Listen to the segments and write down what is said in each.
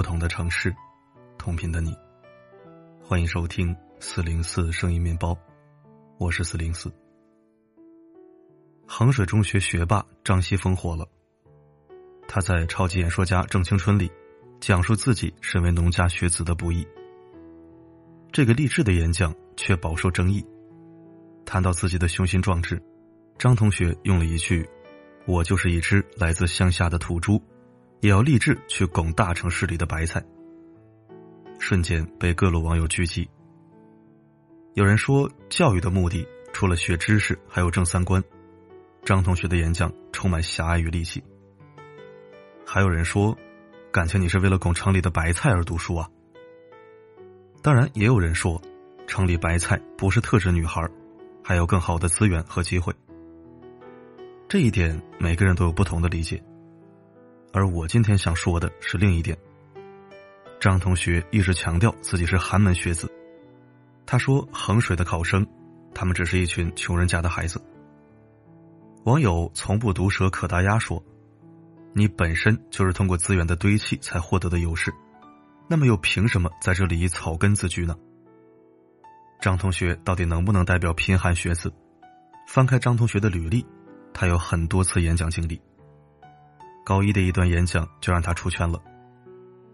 不同的城市，同频的你，欢迎收听四零四声音面包，我是四零四。衡水中学学霸张西峰火了，他在《超级演说家郑青春》里讲述自己身为农家学子的不易。这个励志的演讲却饱受争议。谈到自己的雄心壮志，张同学用了一句：“我就是一只来自乡下的土猪，也要立志去拱大城市里的白菜。”瞬间被各路网友狙击。有人说，教育的目的除了学知识，还有正三观。张同学的演讲充满狭隘与戾气。还有人说，感情你是为了拱城里的白菜而读书啊？当然，也有人说，城里白菜不是特指女孩，还有更好的资源和机会。这一点每个人都有不同的理解，而我今天想说的是另一点。张同学一直强调自己是寒门学子，他说衡水的考生，他们只是一群穷人家的孩子。网友从不毒舌可达鸭说：“你本身就是通过资源的堆砌才获得的优势，那么又凭什么在这里以草根自居呢？”张同学到底能不能代表贫寒学子？翻开张同学的履历，他有很多次演讲经历。高一的一段演讲就让他出圈了，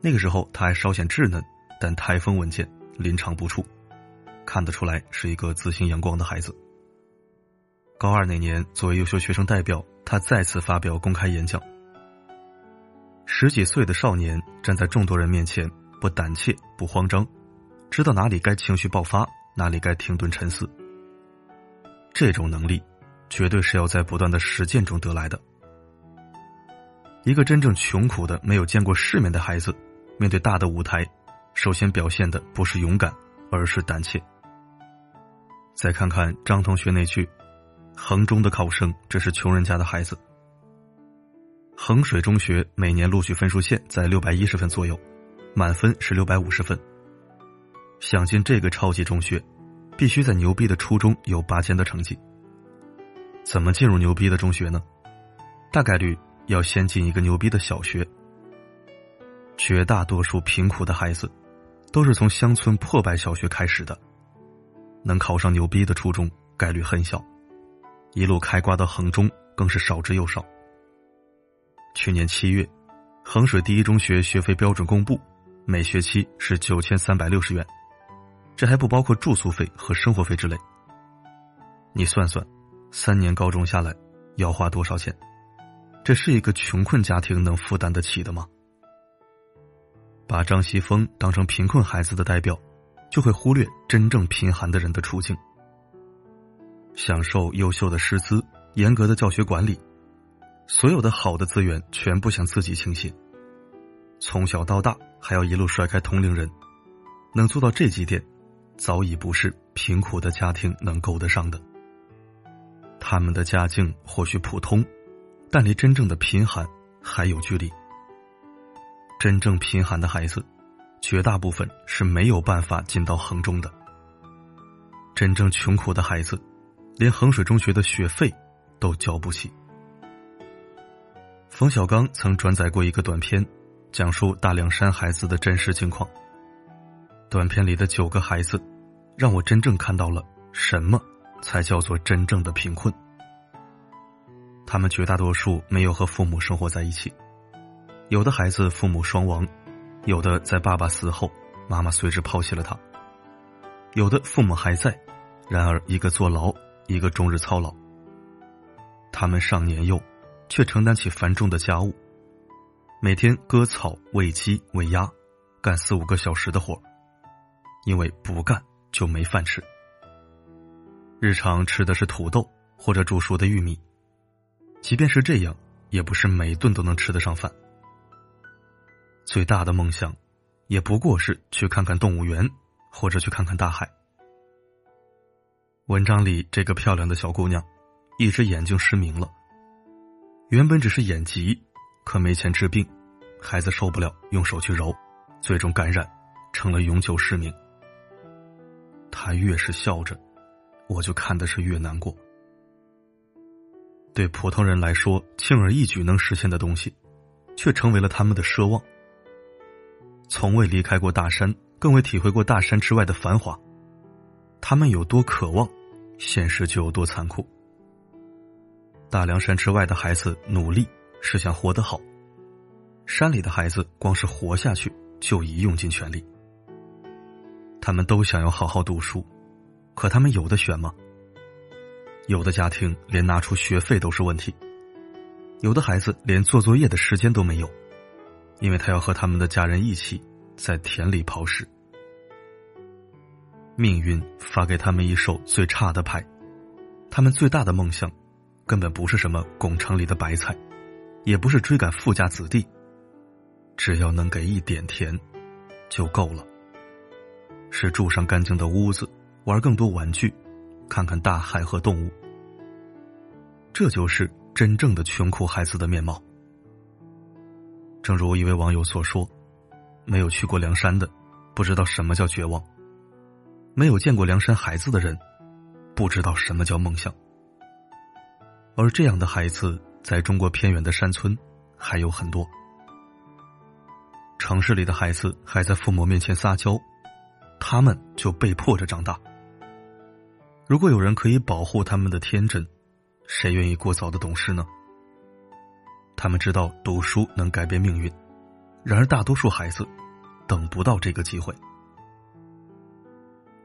那个时候他还稍显稚嫩，但台风稳健，临场不怵，看得出来是一个自信阳光的孩子。高二那年，作为优秀学生代表，他再次发表公开演讲。十几岁的少年站在众多人面前，不胆怯，不慌张，知道哪里该情绪爆发，哪里该停顿沉思。这种能力，绝对是要在不断的实践中得来的。一个真正穷苦的、没有见过世面的孩子，面对大的舞台，首先表现的不是勇敢，而是胆怯。再看看张同学那句。衡中的考生，这是穷人家的孩子。衡水中学每年录取分数线在六百一十分左右，满分是六百五十分。想进这个超级中学，必须在牛逼的初中有拔尖的成绩。怎么进入牛逼的中学呢？大概率要先进一个牛逼的小学。绝大多数贫苦的孩子，都是从乡村破败小学开始的，能考上牛逼的初中概率很小。一路开挂到衡中，更是少之又少。去年七月，衡水第一中学学费标准公布，每学期是九千三百六十元，这还不包括住宿费和生活费之类。你算算，三年高中下来要花多少钱？这是一个穷困家庭能负担得起的吗？把张西峰当成贫困孩子的代表，就会忽略真正贫寒的人的处境。享受优秀的师资、严格的教学管理，所有的好的资源全部向自己倾斜。从小到大还要一路甩开同龄人，能做到这几点，早已不是贫苦的家庭能够得上的。他们的家境或许普通，但离真正的贫寒还有距离。真正贫寒的孩子，绝大部分是没有办法进到衡中的。真正穷苦的孩子。连衡水中学的学费都交不起。冯小刚曾转载过一个短片，讲述大凉山孩子的真实情况。短片里的九个孩子，让我真正看到了什么才叫做真正的贫困。他们绝大多数没有和父母生活在一起，有的孩子父母双亡，有的在爸爸死后，妈妈随之抛弃了他，有的父母还在，然而一个坐牢。一个终日操劳，他们上年幼，却承担起繁重的家务，每天割草、喂鸡、喂鸭，干四五个小时的活因为不干就没饭吃。日常吃的是土豆或者煮熟的玉米，即便是这样，也不是每顿都能吃得上饭。最大的梦想，也不过是去看看动物园，或者去看看大海。文章里这个漂亮的小姑娘，一只眼睛失明了。原本只是眼疾，可没钱治病，孩子受不了，用手去揉，最终感染，成了永久失明。她越是笑着，我就看的是越难过。对普通人来说，轻而易举能实现的东西，却成为了他们的奢望。从未离开过大山，更未体会过大山之外的繁华。他们有多渴望，现实就有多残酷。大凉山之外的孩子努力是想活得好，山里的孩子光是活下去就已用尽全力。他们都想要好好读书，可他们有的选吗？有的家庭连拿出学费都是问题，有的孩子连做作业的时间都没有，因为他要和他们的家人一起在田里刨食。命运发给他们一手最差的牌，他们最大的梦想，根本不是什么工厂里的白菜，也不是追赶富家子弟，只要能给一点田，就够了。是住上干净的屋子，玩更多玩具，看看大海和动物。这就是真正的穷苦孩子的面貌。正如一位网友所说：“没有去过梁山的，不知道什么叫绝望；没有见过梁山孩子的人，不知道什么叫梦想。”而这样的孩子，在中国偏远的山村还有很多。城市里的孩子还在父母面前撒娇。他们就被迫着长大。如果有人可以保护他们的天真，谁愿意过早的懂事呢？他们知道读书能改变命运，然而大多数孩子等不到这个机会。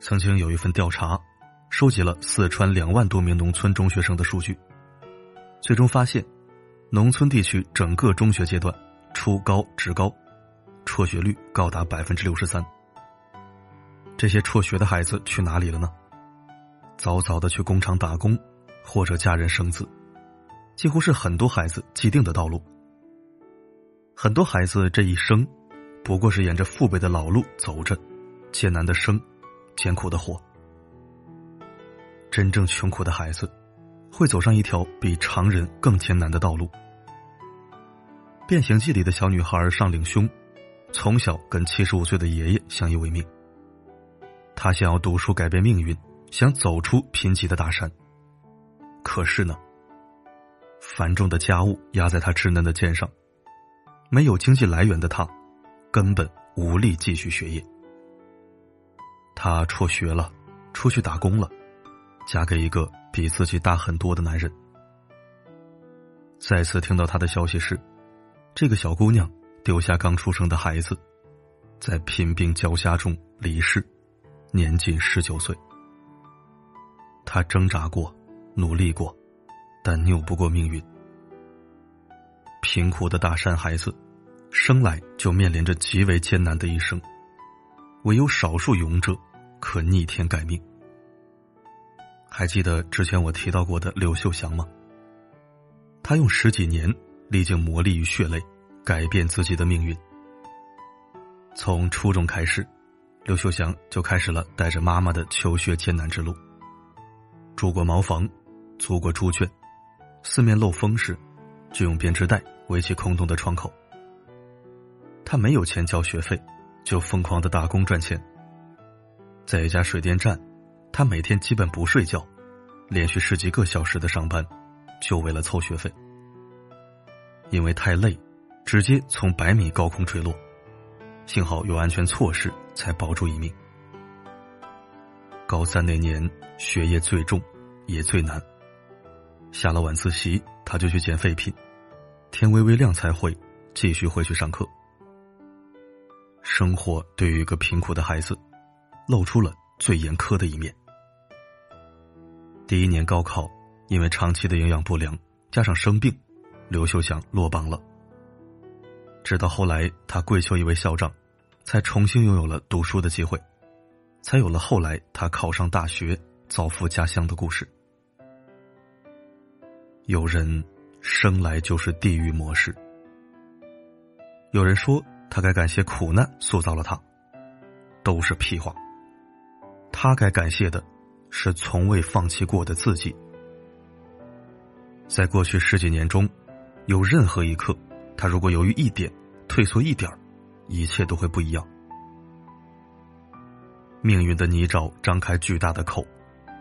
曾经有一份调查，收集了四川两万多名农村中学生的数据，最终发现，农村地区整个中学阶段，初高职高，辍学率高达百分之六十三。这些辍学的孩子去哪里了呢？早早的去工厂打工，或者嫁人生子，几乎是很多孩子既定的道路。很多孩子这一生，不过是沿着父辈的老路走着，艰难的生，艰苦的活。真正穷苦的孩子，会走上一条比常人更艰难的道路。《变形记》里的小女孩上岭兄，从小跟七十五岁的爷爷相依为命。他想要读书改变命运，想走出贫瘠的大山。可是呢，繁重的家务压在他稚嫩的肩上，没有经济来源的他，根本无力继续学业。他辍学了，出去打工了，嫁给一个比自己大很多的男人。再次听到他的消息是，这个小姑娘丢下刚出生的孩子，在贫病交加中离世。年仅十九岁，他挣扎过，努力过，但拗不过命运。贫苦的大山孩子，生来就面临着极为艰难的一生，唯有少数勇者可逆天改命。还记得之前我提到过的刘秀祥吗？他用十几年历经磨砺与血泪，改变自己的命运。从初中开始。刘秀祥就开始了带着妈妈的求学艰难之路。住过茅房，租过猪圈，四面漏风时，就用编织袋围起空洞的窗口。他没有钱交学费，就疯狂的打工赚钱。在一家水电站，他每天基本不睡觉，连续十几个小时的上班，就为了凑学费。因为太累，直接从百米高空坠落。幸好有安全措施，才保住一命。高三那年，学业最重，也最难。下了晚自习，他就去捡废品，天微微亮才会继续回去上课。生活对于一个贫苦的孩子，露出了最严苛的一面。第一年高考，因为长期的营养不良，加上生病，刘秀祥落榜了。直到后来，他跪求一位校长，才重新拥有了读书的机会，才有了后来他考上大学、造福家乡的故事。有人生来就是地狱模式，有人说他该感谢苦难塑造了他，都是屁话。他该感谢的是从未放弃过的自己。在过去十几年中，有任何一刻。他如果犹豫一点，退缩一点一切都会不一样。命运的泥沼张开巨大的口，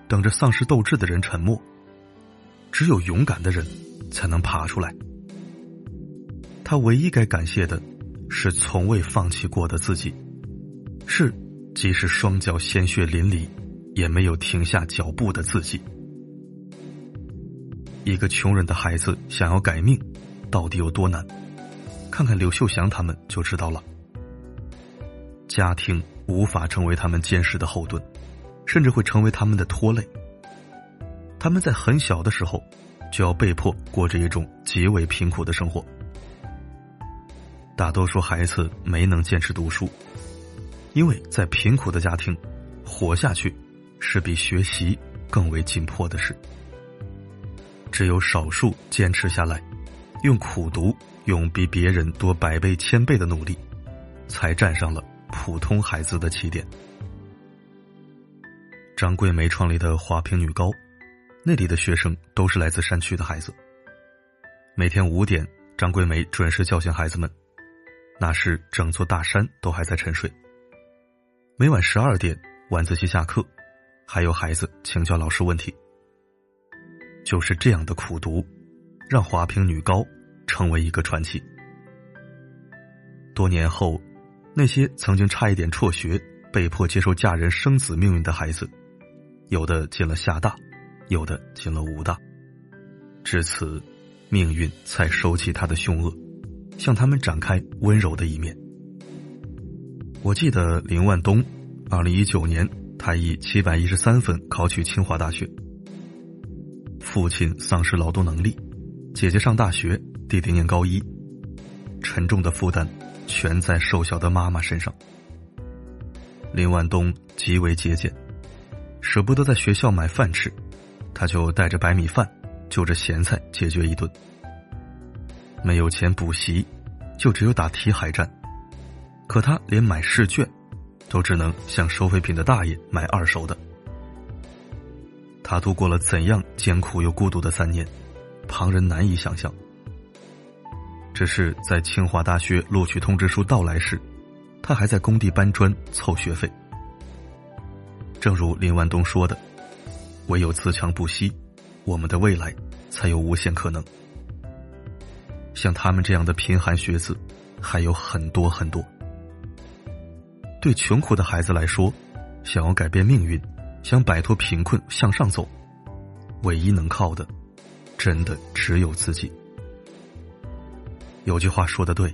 等着丧失斗志的人沉默。只有勇敢的人，才能爬出来。他唯一该感谢的，是从未放弃过的自己，是即使双脚鲜血淋漓，也没有停下脚步的自己。一个穷人的孩子想要改命，到底有多难？看看刘秀祥他们就知道了。家庭无法成为他们坚实的后盾，甚至会成为他们的拖累。他们在很小的时候，就要被迫过着一种极为贫苦的生活。大多数孩子没能坚持读书，因为在贫苦的家庭，活下去是比学习更为紧迫的事。只有少数坚持下来，用苦读，用比别人多百倍千倍的努力，才站上了普通孩子的起点。张桂梅创立的华坪女高，那里的学生都是来自山区的孩子。每天五点，张桂梅准时叫醒孩子们。那时整座大山都还在沉睡。每晚十二点晚自习下课，还有孩子请教老师问题。就是这样的苦读，让华坪女高成为一个传奇。多年后，那些曾经差一点辍学、被迫接受嫁人生子命运的孩子，有的进了厦大，有的进了武大。至此，命运才收起他的凶恶。向他们展开温柔的一面。我记得林万东，二零一九年他以七百一十三分考取清华大学。父亲丧失劳动能力，姐姐上大学，弟弟念高一，沉重的负担全在瘦小的妈妈身上。林万东极为节俭，舍不得在学校买饭吃，他就带着白米饭，就着咸菜解决一顿。没有钱补习，就只有打题海战。可他连买试卷，都只能向收废品的大爷买二手的。他度过了怎样艰苦又孤独的三年，旁人难以想象。只是在清华大学录取通知书到来时，他还在工地搬砖凑学费。正如林万东说的：“唯有自强不息，我们的未来才有无限可能。”像他们这样的贫寒学子还有很多很多。对穷苦的孩子来说，想要改变命运，想摆脱贫困向上走，唯一能靠的，真的只有自己。有句话说的对，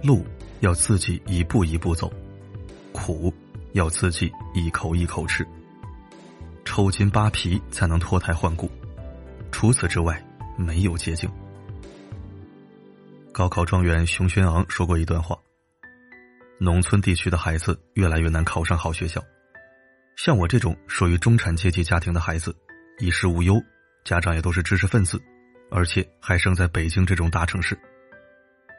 路要自己一步一步走，苦要自己一口一口吃，抽筋扒皮才能脱胎换骨，除此之外没有捷径。高考状元熊轩昂说过一段话：“农村地区的孩子越来越难考上好学校，像我这种属于中产阶级家庭的孩子，衣食无忧，家长也都是知识分子，而且还生在北京这种大城市，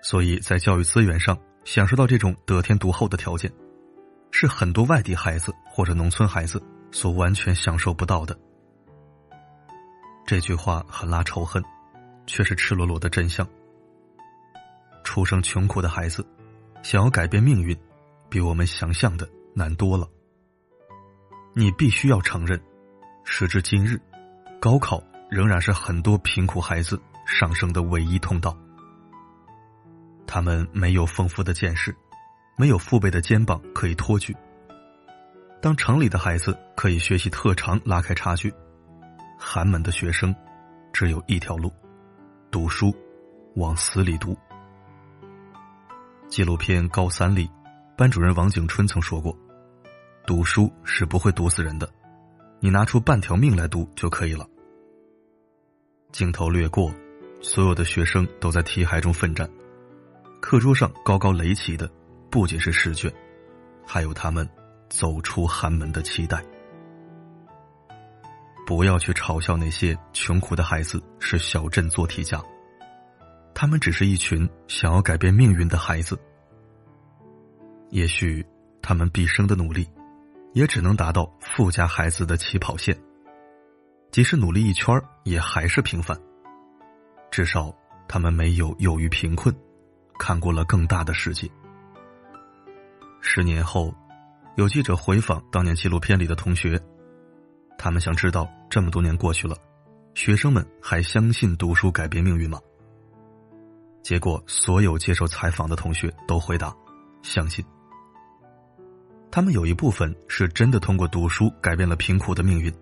所以在教育资源上享受到这种得天独厚的条件，是很多外地孩子或者农村孩子所完全享受不到的。”这句话很拉仇恨，却是赤裸裸的真相。出生穷苦的孩子，想要改变命运，比我们想象的难多了。你必须要承认，时至今日，高考仍然是很多贫苦孩子上升的唯一通道。他们没有丰富的见识，没有父辈的肩膀可以托举。当城里的孩子可以学习特长拉开差距，寒门的学生只有一条路：读书，往死里读。纪录片《高三》里，班主任王景春曾说过：“读书是不会毒死人的，你拿出半条命来读就可以了。”镜头掠过，所有的学生都在题海中奋战，课桌上高高垒起的不仅是试卷，还有他们走出寒门的期待。不要去嘲笑那些穷苦的孩子是小镇做题家。他们只是一群想要改变命运的孩子，也许他们毕生的努力，也只能达到富家孩子的起跑线。即使努力一圈也还是平凡。至少他们没有囿于贫困，看过了更大的世界。十年后，有记者回访当年纪录片里的同学，他们想知道：这么多年过去了，学生们还相信读书改变命运吗？结果，所有接受采访的同学都回答：相信。他们有一部分是真的通过读书改变了贫苦的命运，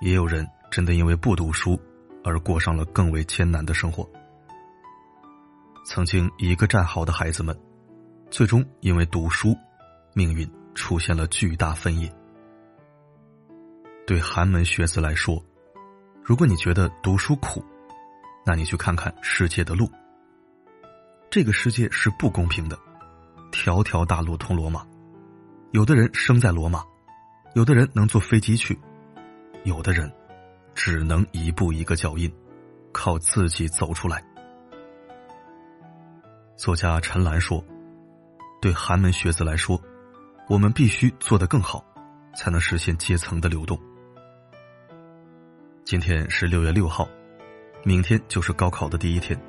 也有人真的因为不读书而过上了更为艰难的生活。曾经一个战壕的孩子们，最终因为读书，命运出现了巨大分野。对寒门学子来说，如果你觉得读书苦，那你去看看世界的路。这个世界是不公平的，条条大路通罗马，有的人生在罗马，有的人能坐飞机去，有的人只能一步一个脚印，靠自己走出来。作家陈岚说：“对寒门学子来说，我们必须做得更好，才能实现阶层的流动。”今天是六月六号，明天就是高考的第一天。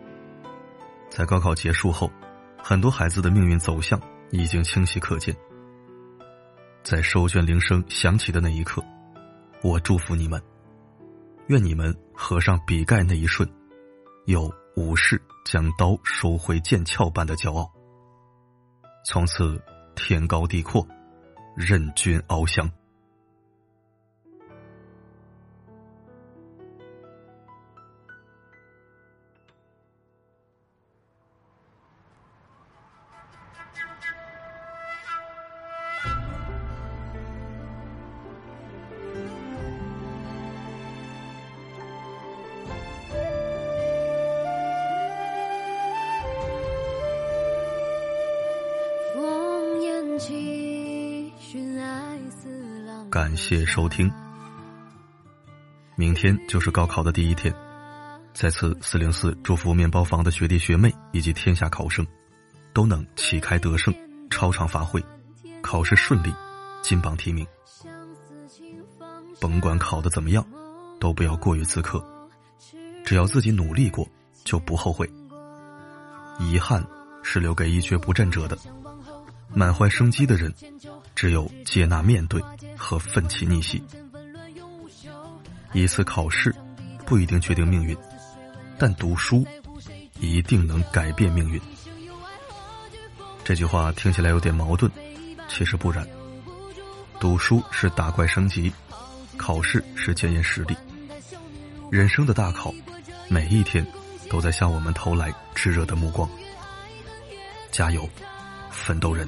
在高考结束后，很多孩子的命运走向已经清晰可见。在收卷铃声响起的那一刻，我祝福你们，愿你们合上笔盖那一瞬，有。无事将刀收回剑鞘般的骄傲，从此天高地阔，任君翱翔。感谢收听。明天就是高考的第一天，在此四零四祝福面包房的学弟学妹以及天下考生，都能旗开得胜，超常发挥，考试顺利，金榜题名。甭管考的怎么样，都不要过于自苛，只要自己努力过，就不后悔。遗憾是留给一蹶不振者的，满怀生机的人，只有接纳面对。和奋起逆袭，一次考试不一定决定命运，但读书一定能改变命运。这句话听起来有点矛盾，其实不然。读书是打怪升级，考试是检验实力。人生的大考，每一天都在向我们投来炙热的目光。加油，奋斗人！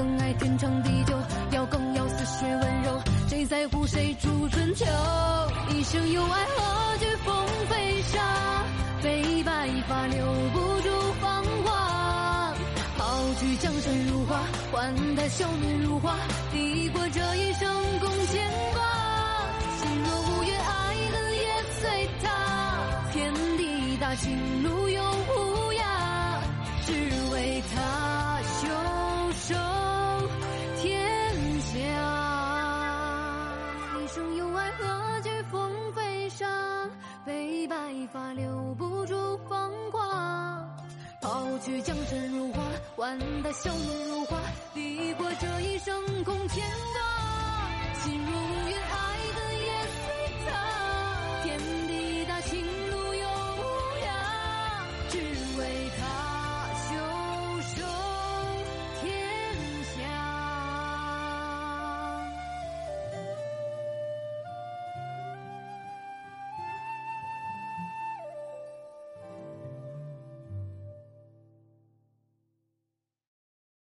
更爱天长地久，要更要似水温柔。谁在乎谁主春秋？一生有爱何惧风飞沙？悲白发留不住芳华。抛去江山如画，换她笑面如花。抵过这一生共牵挂。心若无怨，爱恨也随他。天地大，情路永无涯，只为他。袖手发留不住芳华。抛去江山如画，换他笑面如花。抵过这一生空牵挂。心如烟。